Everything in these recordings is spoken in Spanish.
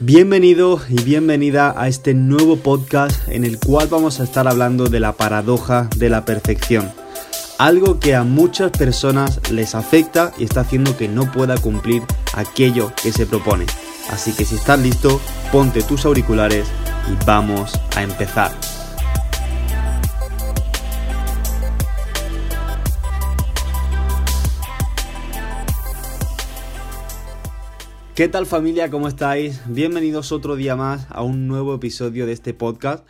Bienvenido y bienvenida a este nuevo podcast en el cual vamos a estar hablando de la paradoja de la perfección. Algo que a muchas personas les afecta y está haciendo que no pueda cumplir aquello que se propone. Así que si estás listo, ponte tus auriculares y vamos a empezar. ¿Qué tal familia? ¿Cómo estáis? Bienvenidos otro día más a un nuevo episodio de este podcast.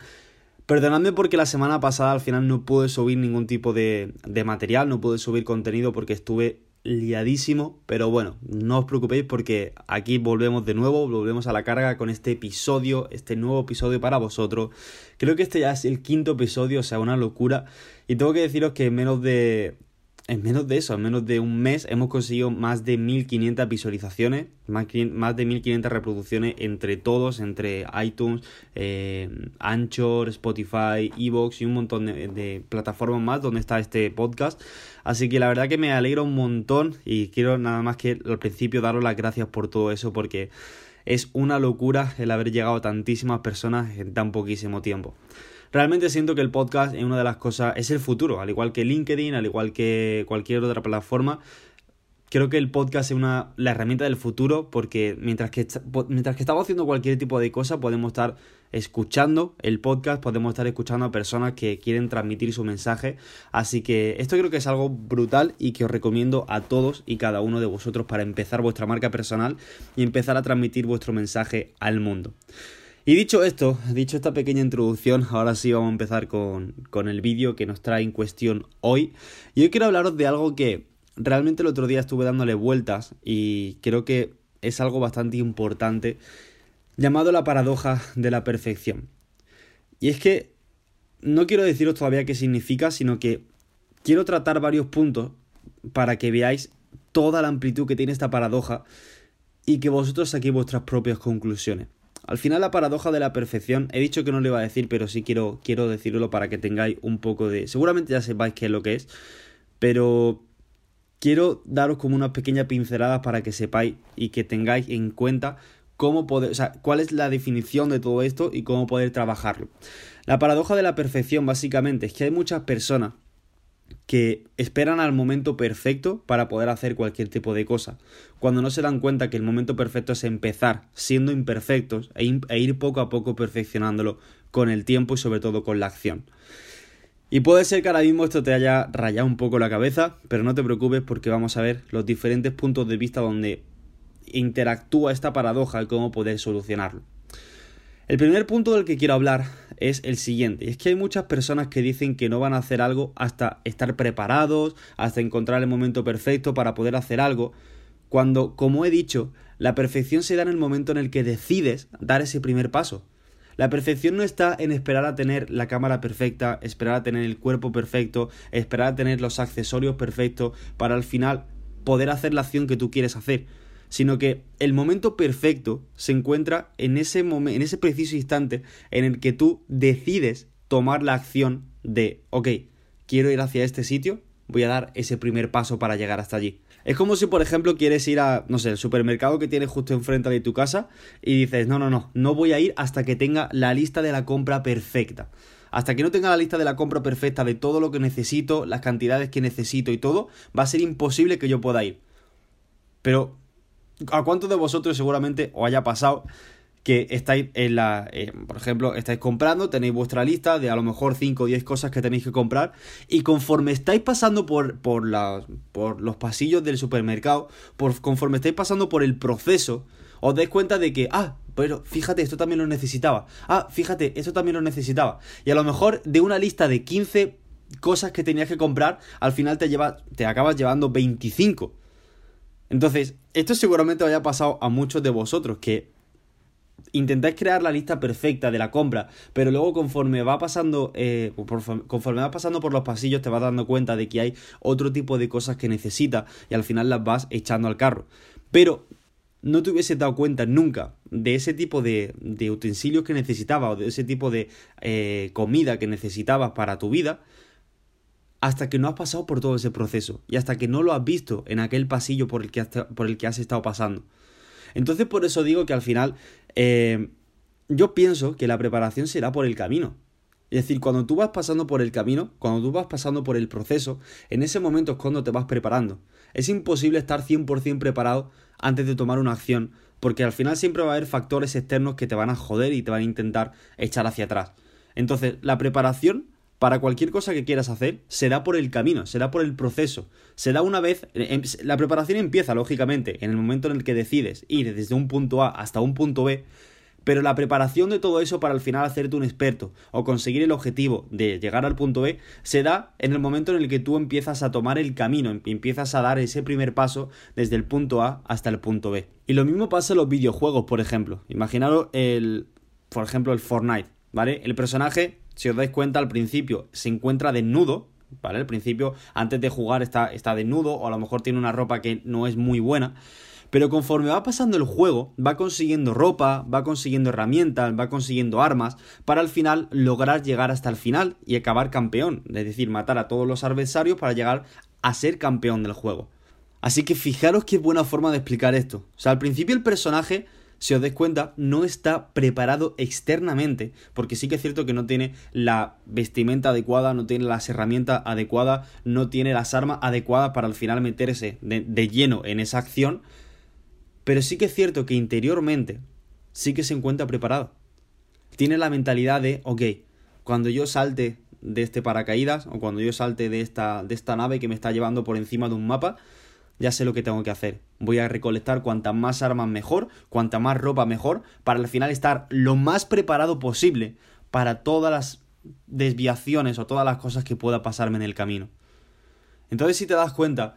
Perdonadme porque la semana pasada al final no pude subir ningún tipo de, de, material, no pude subir contenido porque estuve liadísimo, pero bueno, no os preocupéis porque aquí volvemos de nuevo, volvemos a la carga con este episodio, este nuevo episodio para vosotros. Creo que este ya es el quinto episodio, o sea, una locura. Y tengo que deciros que en menos de, en menos de eso, en menos de un mes, hemos conseguido más de 1500 visualizaciones, más, de 1500 reproducciones entre todos, entre iTunes, eh, Anchor, Spotify, Evox y un montón de, plataformas más donde está este podcast. Así que la verdad que me alegra un montón y quiero nada más que al principio daros las gracias por todo eso porque es una locura el haber llegado a tantísimas personas en tan poquísimo tiempo. Realmente siento que el podcast es una de las cosas, es el futuro, al igual que LinkedIn, al igual que cualquier otra plataforma. Creo que el podcast es una, la herramienta del futuro porque mientras que, mientras que estamos haciendo cualquier tipo de cosa podemos estar escuchando el podcast, podemos estar escuchando a personas que quieren transmitir su mensaje. Así que esto creo que es algo brutal y que os recomiendo a todos y cada uno de vosotros para empezar vuestra marca personal y empezar a transmitir vuestro mensaje al mundo. Y dicho esto, dicho esta pequeña introducción, ahora sí vamos a empezar con, el vídeo que nos trae en cuestión hoy. Y hoy quiero hablaros de algo que realmente el otro día estuve dándole vueltas y creo que es algo bastante importante, llamado la paradoja de la perfección. Y es que no quiero deciros todavía qué significa, sino que quiero tratar varios puntos para que veáis toda la amplitud que tiene esta paradoja y que vosotros saquéis vuestras propias conclusiones. Al final la paradoja de la perfección, he dicho que no lo iba a decir, pero sí quiero, quiero decirlo para que tengáis un poco de... Seguramente ya sepáis qué es lo que es, pero quiero daros como unas pequeñas pinceladas para que sepáis y que tengáis en cuenta cómo poder, o sea, cuál es la definición de todo esto y cómo poder trabajarlo. La paradoja de la perfección básicamente es que hay muchas personas que esperan al momento perfecto para poder hacer cualquier tipo de cosa, cuando no se dan cuenta que el momento perfecto es empezar siendo imperfectos e, e, ir poco a poco perfeccionándolo con el tiempo y sobre todo con la acción. Y puede ser que ahora mismo esto te haya rayado un poco la cabeza, pero no te preocupes porque vamos a ver los diferentes puntos de vista donde interactúa esta paradoja y cómo poder solucionarlo. El primer punto del que quiero hablar es el siguiente, y es que hay muchas personas que dicen que no van a hacer algo hasta estar preparados, hasta encontrar el momento perfecto para poder hacer algo, cuando, como he dicho, la perfección se da en el momento en el que decides dar ese primer paso. La perfección no está en esperar a tener la cámara perfecta, esperar a tener el cuerpo perfecto, esperar a tener los accesorios perfectos para al final poder hacer la acción que tú quieres hacer sino que el momento perfecto se encuentra en ese, en ese preciso instante en el que tú decides tomar la acción de, ok, quiero ir hacia este sitio, voy a dar ese primer paso para llegar hasta allí. Es como si, por ejemplo, quieres ir a, no sé, el supermercado que tienes justo enfrente de tu casa y dices, no, no, no, no voy a ir hasta que tenga la lista de la compra perfecta. Hasta que no tenga la lista de la compra perfecta de todo lo que necesito, las cantidades que necesito y todo, va a ser imposible que yo pueda ir. Pero ¿A cuántos de vosotros seguramente os haya pasado que estáis en la, eh, por ejemplo, estáis comprando, tenéis vuestra lista de a lo mejor 5 o 10 cosas que tenéis que comprar y conforme estáis pasando por, por, por los pasillos del supermercado, por, conforme estáis pasando por el proceso, os dais cuenta de que, ah, pero fíjate, esto también lo necesitaba, ah, fíjate, esto también lo necesitaba. Y a lo mejor de una lista de 15 cosas que tenías que comprar, al final te, lleva, te acabas llevando 25. Entonces, esto seguramente haya pasado a muchos de vosotros que intentáis crear la lista perfecta de la compra, pero luego conforme va pasando, eh, conforme va pasando por los pasillos te vas dando cuenta de que hay otro tipo de cosas que necesitas y al final las vas echando al carro. Pero no te hubiese dado cuenta nunca de ese tipo de, utensilios que necesitabas o de ese tipo de eh, comida que necesitabas para tu vida hasta que no has pasado por todo ese proceso y hasta que no lo has visto en aquel pasillo por el que has, por el que has estado pasando. Entonces por eso digo que al final eh, yo pienso que la preparación será por el camino. Es decir, cuando tú vas pasando por el camino, cuando tú vas pasando por el proceso, en ese momento es cuando te vas preparando. Es imposible estar 100% preparado antes de tomar una acción, porque al final siempre va a haber factores externos que te van a joder y te van a intentar echar hacia atrás. Entonces, la preparación para cualquier cosa que quieras hacer será por el camino, será por el proceso. Será una vez. Em, la preparación empieza, lógicamente, en el momento en el que decides ir desde un punto A hasta un punto B, pero la preparación de todo eso para al final hacerte un experto o conseguir el objetivo de llegar al punto B se da en el momento en el que tú empiezas a tomar el camino, em, empiezas a dar ese primer paso desde el punto A hasta el punto B. Y lo mismo pasa en los videojuegos, por ejemplo. Imaginaros el, por ejemplo, el Fortnite, ¿vale? El personaje, si os dais cuenta, al principio se encuentra desnudo, ¿vale? Al principio, antes de jugar está, está desnudo o a lo mejor tiene una ropa que no es muy buena. Pero conforme va pasando el juego, va consiguiendo ropa, va consiguiendo herramientas, va consiguiendo armas, para al final lograr llegar hasta el final y acabar campeón. Es decir, matar a todos los adversarios para llegar a ser campeón del juego. Así que fijaros qué buena forma de explicar esto. O sea, al principio el personaje si os dais cuenta, no está preparado externamente, porque sí que es cierto que no tiene la vestimenta adecuada, no tiene las herramientas adecuadas, no tiene las armas adecuadas para al final meterse de, de lleno en esa acción, pero sí que es cierto que interiormente sí que se encuentra preparado. Tiene la mentalidad de, ok, cuando yo salte de este paracaídas o cuando yo salte de esta, de esta nave que me está llevando por encima de un mapa, ya sé lo que tengo que hacer. Voy a recolectar cuantas más armas mejor, cuanta más ropa mejor, para al final estar lo más preparado posible para todas las desviaciones o todas las cosas que pueda pasarme en el camino. Entonces, si te das cuenta,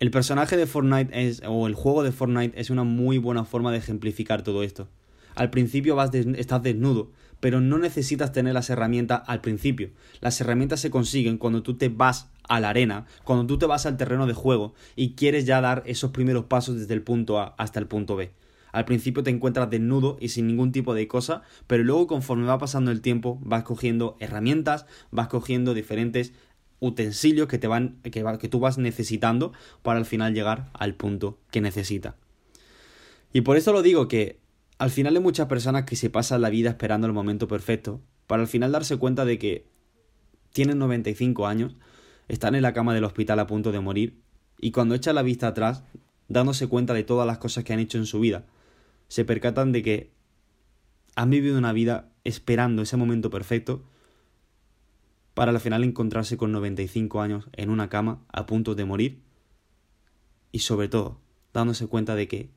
el personaje de Fortnite es, o el juego de Fortnite es una muy buena forma de ejemplificar todo esto. Al principio vas estás desnudo, pero no necesitas tener las herramientas al principio. Las herramientas se consiguen cuando tú te vas a la arena, cuando tú te vas al terreno de juego y quieres ya dar esos primeros pasos desde el punto A hasta el punto B. Al principio te encuentras desnudo y sin ningún tipo de cosa, pero luego conforme va pasando el tiempo vas cogiendo herramientas, vas cogiendo diferentes utensilios que te van que, que tú vas necesitando para al final llegar al punto que necesita. Y por eso lo digo que al final hay muchas personas que se pasan la vida esperando el momento perfecto para al final darse cuenta de que tienen 95 años, están en la cama del hospital a punto de morir y cuando echan la vista atrás, dándose cuenta de todas las cosas que han hecho en su vida, se percatan de que han vivido una vida esperando ese momento perfecto para al final encontrarse con 95 años en una cama a punto de morir y sobre todo dándose cuenta de que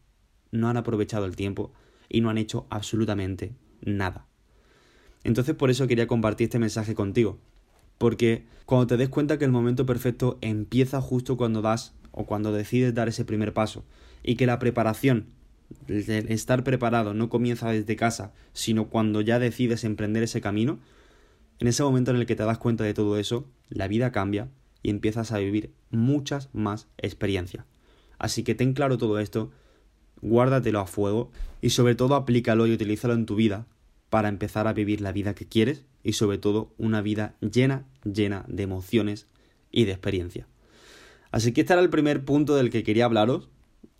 no han aprovechado el tiempo y no han hecho absolutamente nada. Entonces por eso quería compartir este mensaje contigo, porque cuando te des cuenta que el momento perfecto empieza justo cuando das o cuando decides dar ese primer paso y que la preparación, el estar preparado no comienza desde casa, sino cuando ya decides emprender ese camino, en ese momento en el que te das cuenta de todo eso, la vida cambia y empiezas a vivir muchas más experiencias. Así que ten claro todo esto, guárdatelo a fuego y sobre todo aplícalo y utilízalo en tu vida para empezar a vivir la vida que quieres y sobre todo una vida llena, llena de emociones y de experiencia. Así que este era el primer punto del que quería hablaros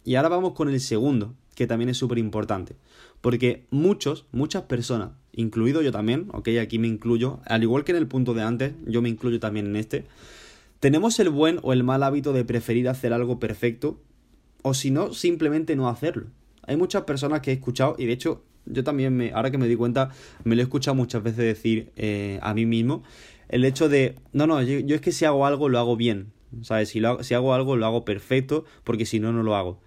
y ahora vamos con el segundo, que también es súper importante, porque muchos, muchas personas incluido yo también, ok, aquí me incluyo, al igual que en el punto de antes, yo me incluyo también en este, tenemos el buen o el mal hábito de preferir hacer algo perfecto o si no, simplemente no hacerlo. Hay muchas personas que he escuchado y de hecho yo también, me, ahora que me di cuenta, me lo he escuchado muchas veces decir eh, a mí mismo, el hecho de, no, no, yo, es que si hago algo lo hago bien, ¿sabes? Si, si hago algo lo hago perfecto porque si no, no lo hago.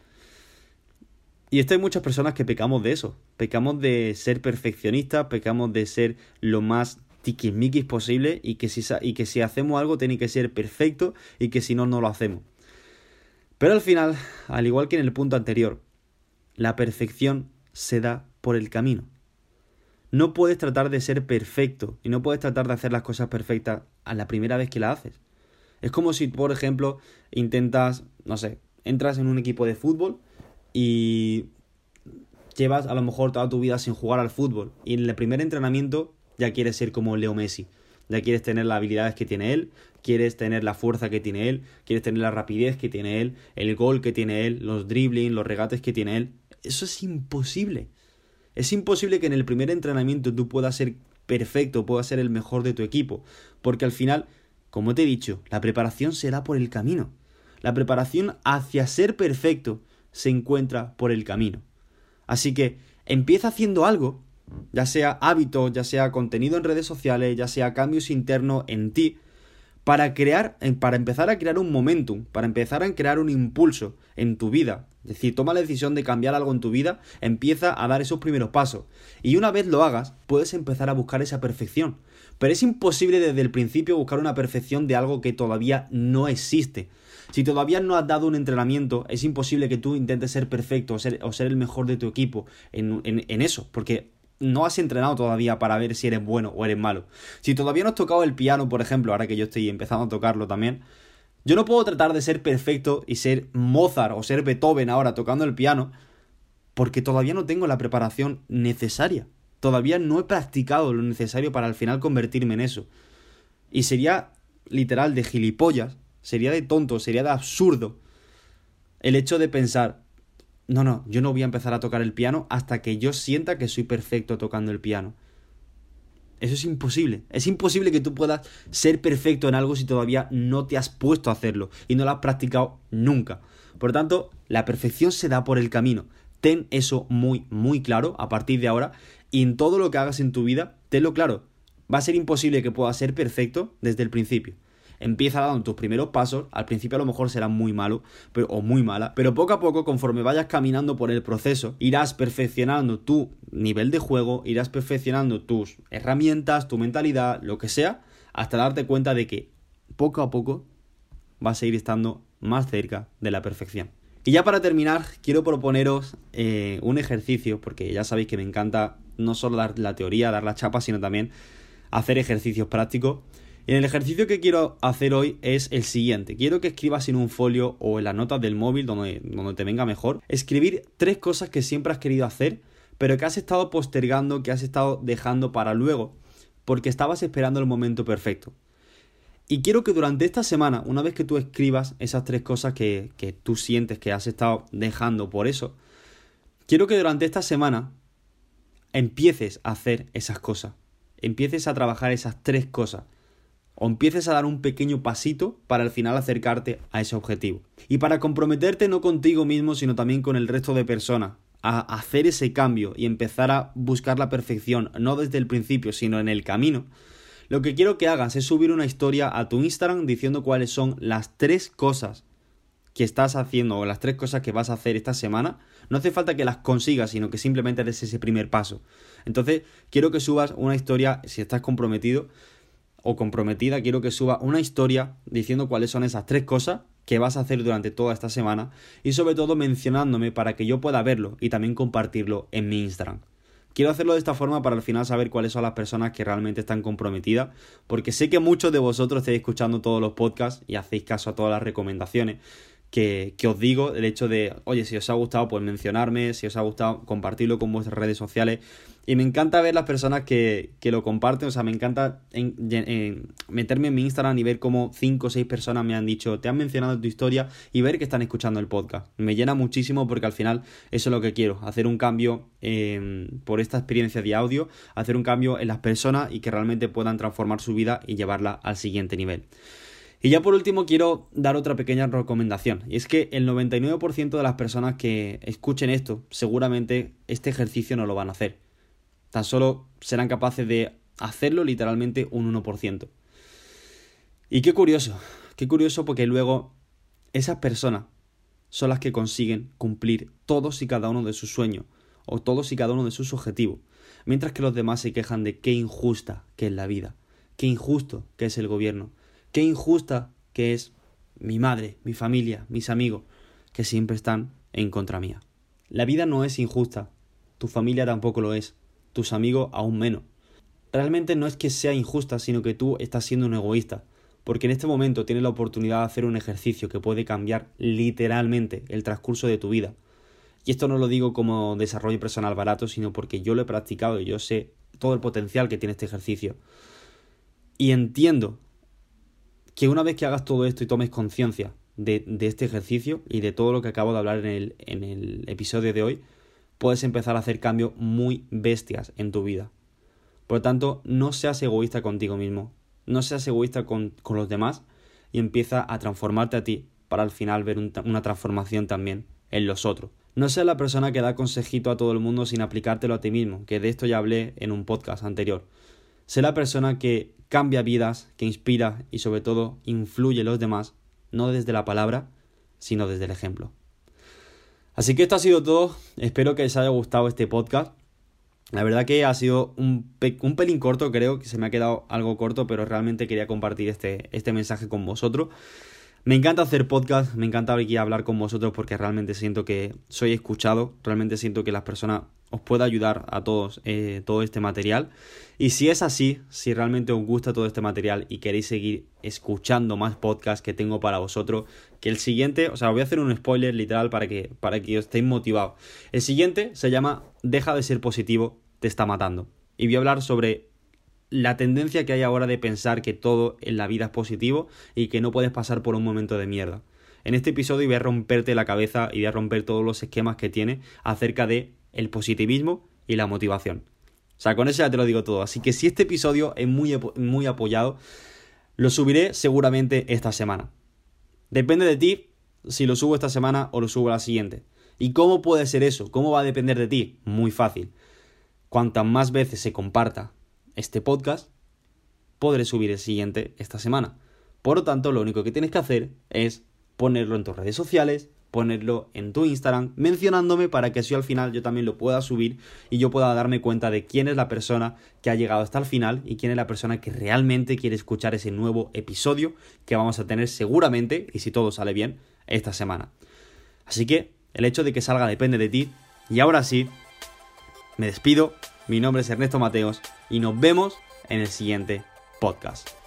Y esto hay muchas personas que pecamos de eso. Pecamos de ser perfeccionistas, pecamos de ser lo más tiquismiquis posible y que, si, y que si hacemos algo tiene que ser perfecto y que si no, no lo hacemos. Pero al final, al igual que en el punto anterior, la perfección se da por el camino. No puedes tratar de ser perfecto y no puedes tratar de hacer las cosas perfectas a la primera vez que la haces. Es como si, por ejemplo, intentas, no sé, entras en un equipo de fútbol y llevas a lo mejor toda tu vida sin jugar al fútbol y en el primer entrenamiento ya quieres ser como Leo Messi. Ya quieres tener las habilidades que tiene él, quieres tener la fuerza que tiene él, quieres tener la rapidez que tiene él, el gol que tiene él, los dribbling, los regates que tiene él. Eso es imposible. Es imposible que en el primer entrenamiento tú puedas ser perfecto, puedas ser el mejor de tu equipo, porque al final, como te he dicho, la preparación se da por el camino. La preparación hacia ser perfecto se encuentra por el camino. Así que empieza haciendo algo, ya sea hábito, ya sea contenido en redes sociales, ya sea cambios internos en ti, para crear, para empezar a crear un momentum, para empezar a crear un impulso en tu vida. Es decir, toma la decisión de cambiar algo en tu vida, empieza a dar esos primeros pasos. Y una vez lo hagas, puedes empezar a buscar esa perfección. Pero es imposible desde el principio buscar una perfección de algo que todavía no existe. Si todavía no has dado un entrenamiento, es imposible que tú intentes ser perfecto o ser, o ser el mejor de tu equipo en, en eso, porque no has entrenado todavía para ver si eres bueno o eres malo. Si todavía no has tocado el piano, por ejemplo, ahora que yo estoy empezando a tocarlo también, yo no puedo tratar de ser perfecto y ser Mozart o ser Beethoven ahora tocando el piano porque todavía no tengo la preparación necesaria. Todavía no he practicado lo necesario para al final convertirme en eso. Y sería literal de gilipollas, sería de tonto, sería de absurdo el hecho de pensar, no, no, yo no voy a empezar a tocar el piano hasta que yo sienta que soy perfecto tocando el piano. Eso es imposible. Es imposible que tú puedas ser perfecto en algo si todavía no te has puesto a hacerlo y no lo has practicado nunca. Por tanto, la perfección se da por el camino. Ten eso muy, muy claro a partir de ahora y en todo lo que hagas en tu vida, tenlo claro. Va a ser imposible que puedas ser perfecto desde el principio empieza dando tus primeros pasos, al principio a lo mejor será muy malo pero, o muy mala, pero poco a poco conforme vayas caminando por el proceso, irás perfeccionando tu nivel de juego, irás perfeccionando tus herramientas, tu mentalidad, lo que sea, hasta darte cuenta de que poco a poco vas a ir estando más cerca de la perfección. Y ya para terminar, quiero proponeros eh, un ejercicio, porque ya sabéis que me encanta no solo dar la teoría, dar la chapa, sino también hacer ejercicios prácticos. Y el ejercicio que quiero hacer hoy es el siguiente. Quiero que escribas en un folio o en las notas del móvil, donde, donde te venga mejor, escribir tres cosas que siempre has querido hacer, pero que has estado postergando, que has estado dejando para luego, porque estabas esperando el momento perfecto. Y quiero que durante esta semana, una vez que tú escribas esas tres cosas que, que tú sientes que has estado dejando por eso, quiero que durante esta semana empieces a hacer esas cosas. Empieces a trabajar esas tres cosas o empieces a dar un pequeño pasito para al final acercarte a ese objetivo. Y para comprometerte no contigo mismo, sino también con el resto de personas, a hacer ese cambio y empezar a buscar la perfección, no desde el principio, sino en el camino, lo que quiero que hagas es subir una historia a tu Instagram diciendo cuáles son las tres cosas que estás haciendo o las tres cosas que vas a hacer esta semana. No hace falta que las consigas, sino que simplemente des ese primer paso. Entonces, quiero que subas una historia, si estás comprometido, o comprometida, quiero que suba una historia diciendo cuáles son esas tres cosas que vas a hacer durante toda esta semana y sobre todo mencionándome para que yo pueda verlo y también compartirlo en mi Instagram. Quiero hacerlo de esta forma para al final saber cuáles son las personas que realmente están comprometidas, porque sé que muchos de vosotros estáis escuchando todos los podcasts y hacéis caso a todas las recomendaciones que, os digo, el hecho de, oye, si os ha gustado, pues mencionarme, si os ha gustado, compartirlo con vuestras redes sociales. Y me encanta ver las personas que, que lo comparten, o sea, me encanta meterme en mi Instagram y ver cómo cinco o seis personas me han dicho, te han mencionado tu historia y ver que están escuchando el podcast. Me llena muchísimo porque al final eso es lo que quiero, hacer un cambio por esta experiencia de audio, hacer un cambio en las personas y que realmente puedan transformar su vida y llevarla al siguiente nivel. Y ya por último quiero dar otra pequeña recomendación. Y es que el 99% de las personas que escuchen esto seguramente este ejercicio no lo van a hacer. Tan solo serán capaces de hacerlo literalmente un 1%. Y qué curioso, qué curioso porque luego esas personas son las que consiguen cumplir todos y cada uno de sus sueños o todos y cada uno de sus objetivos, mientras que los demás se quejan de qué injusta que es la vida, qué injusto que es el gobierno, Qué injusta que es mi madre, mi familia, mis amigos, que siempre están en contra mía. La vida no es injusta, tu familia tampoco lo es, tus amigos aún menos. Realmente no es que sea injusta, sino que tú estás siendo un egoísta, porque en este momento tienes la oportunidad de hacer un ejercicio que puede cambiar literalmente el transcurso de tu vida. Y esto no lo digo como desarrollo personal barato, sino porque yo lo he practicado y yo sé todo el potencial que tiene este ejercicio. Y entiendo que una vez que hagas todo esto y tomes conciencia de, este ejercicio y de todo lo que acabo de hablar en el, en el episodio de hoy, puedes empezar a hacer cambios muy bestias en tu vida. Por lo tanto, no seas egoísta contigo mismo, no seas egoísta con, los demás y empieza a transformarte a ti para al final ver una transformación también en los otros. No seas la persona que da consejito a todo el mundo sin aplicártelo a ti mismo, que de esto ya hablé en un podcast anterior. Sé la persona que cambia vidas, que inspira y sobre todo influye en los demás, no desde la palabra, sino desde el ejemplo. Así que esto ha sido todo, espero que les haya gustado este podcast. La verdad que ha sido un, pelín corto, creo que se me ha quedado algo corto, pero realmente quería compartir este, este mensaje con vosotros. Me encanta hacer podcast, me encanta aquí hablar con vosotros porque realmente siento que soy escuchado, realmente siento que las personas os pueda ayudar a todos eh, todo este material. Y si es así, si realmente os gusta todo este material y queréis seguir escuchando más podcasts que tengo para vosotros, que el siguiente, o sea, voy a hacer un spoiler literal para que, para que os estéis motivados. El siguiente se llama Deja de ser positivo, te está matando. Y voy a hablar sobre la tendencia que hay ahora de pensar que todo en la vida es positivo y que no puedes pasar por un momento de mierda. En este episodio voy a romperte la cabeza y voy a romper todos los esquemas que tiene acerca de el positivismo y la motivación. O sea, con eso ya te lo digo todo. Así que si este episodio es muy, muy apoyado, lo subiré seguramente esta semana. Depende de ti si lo subo esta semana o lo subo la siguiente. ¿Y cómo puede ser eso? ¿Cómo va a depender de ti? Muy fácil. Cuantas más veces se comparta este podcast, podré subir el siguiente esta semana. Por lo tanto, lo único que tienes que hacer es ponerlo en tus redes sociales, ponerlo en tu Instagram, mencionándome para que así al final yo también lo pueda subir y yo pueda darme cuenta de quién es la persona que ha llegado hasta el final y quién es la persona que realmente quiere escuchar ese nuevo episodio que vamos a tener seguramente, y si todo sale bien, esta semana. Así que el hecho de que salga depende de ti. Y ahora sí, me despido. Mi nombre es Ernesto Mateos y nos vemos en el siguiente podcast.